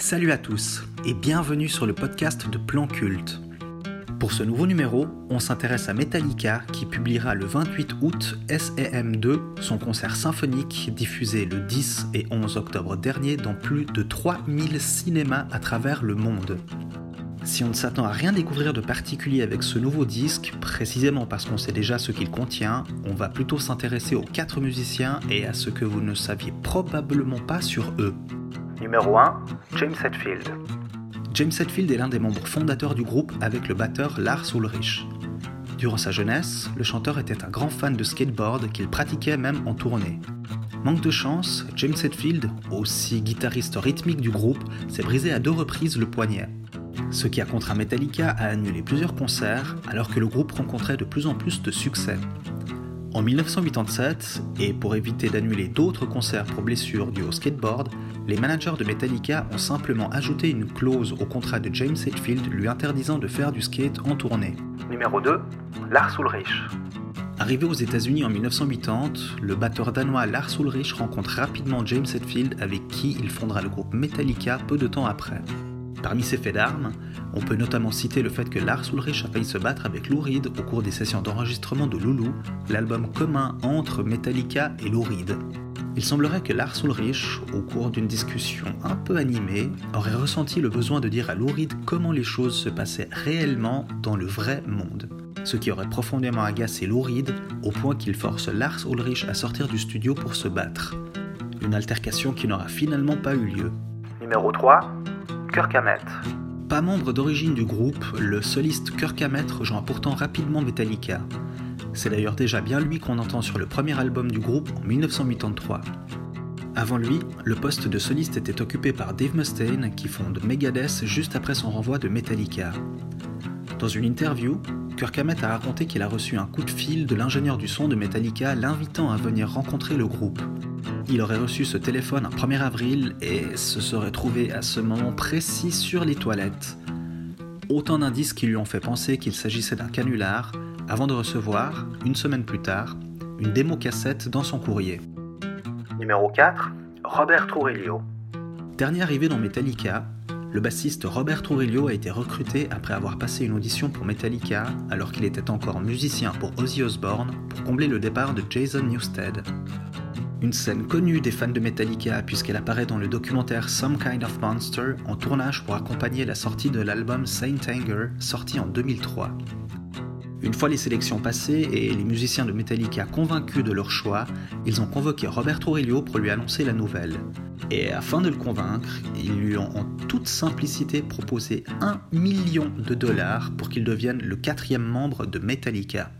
Salut à tous et bienvenue sur le podcast de Plan Culte. Pour ce nouveau numéro, on s'intéresse à Metallica qui publiera le 28 août SEM2, son concert symphonique diffusé le 10 et 11 octobre dernier dans plus de 3000 cinémas à travers le monde. Si on ne s'attend à rien découvrir de particulier avec ce nouveau disque, précisément parce qu'on sait déjà ce qu'il contient, on va plutôt s'intéresser aux quatre musiciens et à ce que vous ne saviez probablement pas sur eux. Numéro 1, James Hetfield. James Hetfield est l'un des membres fondateurs du groupe avec le batteur Lars Ulrich. Durant sa jeunesse, le chanteur était un grand fan de skateboard qu'il pratiquait même en tournée. Manque de chance, James Hetfield, aussi guitariste rythmique du groupe, s'est brisé à deux reprises le poignet ce qui a contraint Metallica à annuler plusieurs concerts alors que le groupe rencontrait de plus en plus de succès. En 1987, et pour éviter d'annuler d'autres concerts pour blessures dues au skateboard, les managers de Metallica ont simplement ajouté une clause au contrat de James Hetfield lui interdisant de faire du skate en tournée. Numéro 2, Lars Ulrich. Arrivé aux États-Unis en 1980, le batteur danois Lars Ulrich rencontre rapidement James Hetfield avec qui il fondera le groupe Metallica peu de temps après. Parmi ses faits d'armes, on peut notamment citer le fait que Lars Ulrich a failli se battre avec Lou Reed au cours des sessions d'enregistrement de Loulou, l'album commun entre Metallica et Lou Reed. Il semblerait que Lars Ulrich, au cours d'une discussion un peu animée, aurait ressenti le besoin de dire à Lou Reed comment les choses se passaient réellement dans le vrai monde. Ce qui aurait profondément agacé Lou Reed au point qu'il force Lars Ulrich à sortir du studio pour se battre. Une altercation qui n'aura finalement pas eu lieu. Numéro 3, Kirk Hammett. Pas membre d'origine du groupe, le soliste Kirk Hammett rejoint pourtant rapidement Metallica. C'est d'ailleurs déjà bien lui qu'on entend sur le premier album du groupe en 1983. Avant lui, le poste de soliste était occupé par Dave Mustaine qui fonde Megadeth juste après son renvoi de Metallica. Dans une interview, Kirk Hammett a raconté qu'il a reçu un coup de fil de l'ingénieur du son de Metallica l'invitant à venir rencontrer le groupe. Il aurait reçu ce téléphone un 1er avril et se serait trouvé à ce moment précis sur les toilettes. Autant d'indices qui lui ont fait penser qu'il s'agissait d'un canular avant de recevoir, une semaine plus tard, une démo cassette dans son courrier. Numéro 4, Robert Trujillo. Dernier arrivé dans Metallica, le bassiste Robert Trujillo a été recruté après avoir passé une audition pour Metallica alors qu'il était encore musicien pour Ozzy Osbourne pour combler le départ de Jason Newsted. Une scène connue des fans de Metallica puisqu'elle apparaît dans le documentaire Some Kind of Monster en tournage pour accompagner la sortie de l'album Saint Anger sorti en 2003. Une fois les sélections passées et les musiciens de Metallica convaincus de leur choix, ils ont convoqué Robert Trujillo pour lui annoncer la nouvelle. Et afin de le convaincre, ils lui ont en toute simplicité proposé 1 million de dollars pour qu'il devienne le quatrième membre de Metallica.